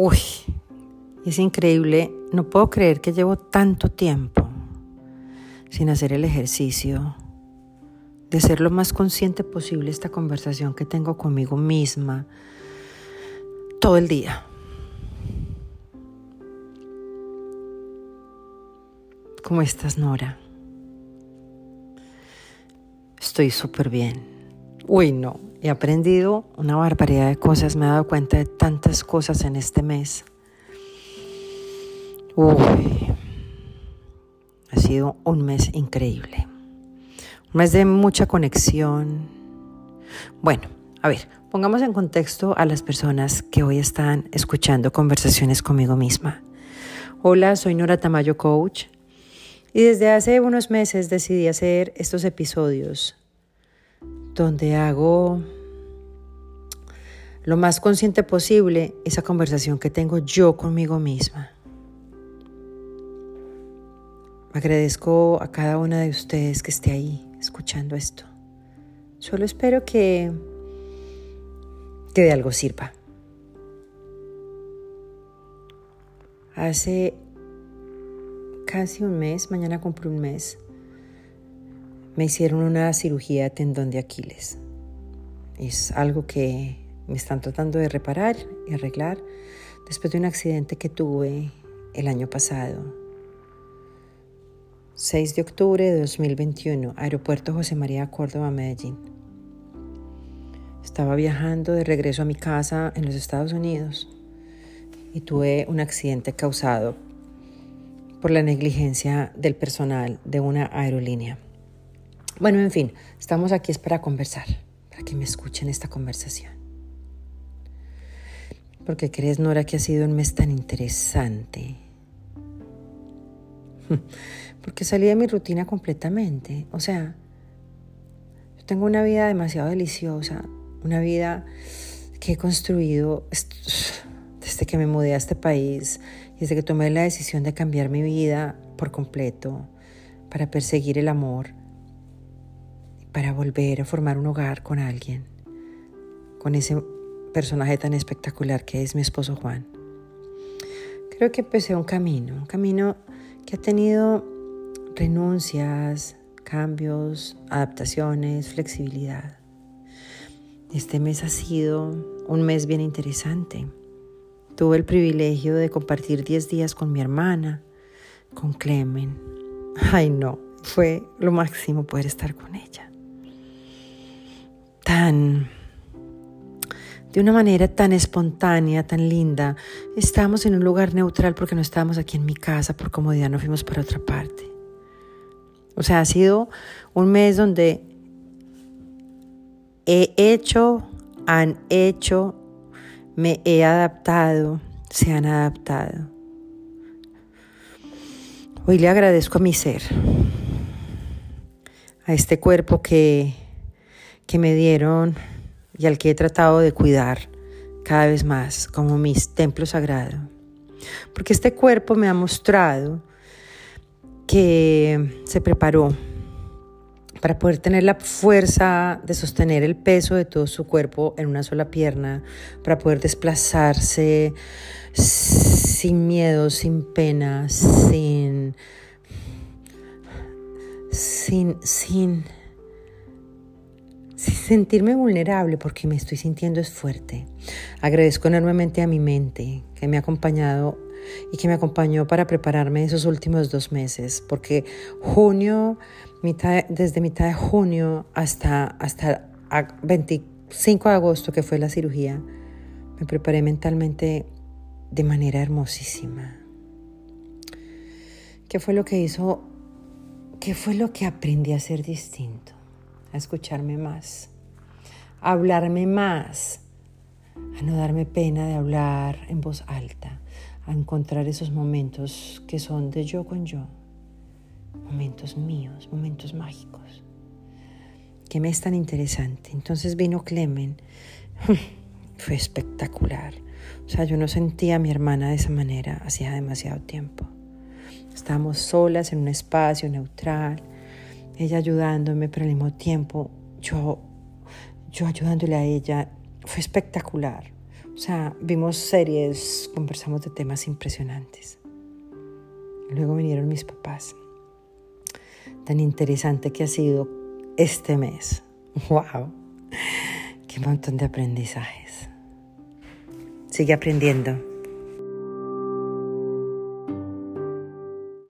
Uy, es increíble, no puedo creer que llevo tanto tiempo sin hacer el ejercicio de ser lo más consciente posible esta conversación que tengo conmigo misma todo el día. ¿Cómo estás, Nora? Estoy súper bien. Uy, no, he aprendido una barbaridad de cosas, me he dado cuenta de tantas cosas en este mes. Uy, ha sido un mes increíble. Un mes de mucha conexión. Bueno, a ver, pongamos en contexto a las personas que hoy están escuchando conversaciones conmigo misma. Hola, soy Nora Tamayo Coach y desde hace unos meses decidí hacer estos episodios donde hago lo más consciente posible esa conversación que tengo yo conmigo misma. Agradezco a cada una de ustedes que esté ahí escuchando esto. Solo espero que, que de algo sirva. Hace casi un mes, mañana cumplo un mes, me hicieron una cirugía de tendón de Aquiles. Es algo que me están tratando de reparar y arreglar después de un accidente que tuve el año pasado 6 de octubre de 2021, Aeropuerto José María Córdoba, Medellín. Estaba viajando de regreso a mi casa en los Estados Unidos y tuve un accidente causado por la negligencia del personal de una aerolínea. Bueno, en fin, estamos aquí es para conversar, para que me escuchen esta conversación. Porque crees, Nora, que ha sido un mes tan interesante. porque salí de mi rutina completamente. O sea, yo tengo una vida demasiado deliciosa, una vida que he construido desde que me mudé a este país desde que tomé la decisión de cambiar mi vida por completo para perseguir el amor, para volver a formar un hogar con alguien, con ese personaje tan espectacular que es mi esposo Juan. Creo que empecé un camino, un camino que ha tenido renuncias, cambios, adaptaciones, flexibilidad. Este mes ha sido un mes bien interesante. Tuve el privilegio de compartir 10 días con mi hermana, con Clemen. Ay no, fue lo máximo poder estar con ella. Tan de una manera tan espontánea, tan linda. Estábamos en un lugar neutral porque no estábamos aquí en mi casa, por comodidad no fuimos para otra parte. O sea, ha sido un mes donde he hecho, han hecho, me he adaptado, se han adaptado. Hoy le agradezco a mi ser, a este cuerpo que, que me dieron y al que he tratado de cuidar cada vez más como mis templo sagrado. Porque este cuerpo me ha mostrado que se preparó para poder tener la fuerza de sostener el peso de todo su cuerpo en una sola pierna, para poder desplazarse sin miedo, sin pena, sin, sin, sin, sin sentirme vulnerable porque me estoy sintiendo es fuerte. Agradezco enormemente a mi mente que me ha acompañado y que me acompañó para prepararme esos últimos dos meses, porque junio, desde mitad de junio hasta, hasta 25 de agosto, que fue la cirugía, me preparé mentalmente de manera hermosísima. ¿Qué fue lo que hizo? ¿Qué fue lo que aprendí a hacer distinto? A escucharme más, a hablarme más, a no darme pena de hablar en voz alta, a encontrar esos momentos que son de yo con yo, momentos míos, momentos mágicos. Que me es tan interesante. Entonces vino Clemen, fue espectacular. O sea, yo no sentía a mi hermana de esa manera hacía demasiado tiempo. Estábamos solas en un espacio neutral, ella ayudándome, pero al mismo tiempo yo, yo ayudándole a ella. Fue espectacular O sea, vimos series, conversamos de temas impresionantes. Luego vinieron mis papás. Tan interesante que ha sido este mes. ¡Wow! ¡Qué montón de aprendizajes! Sigue aprendiendo.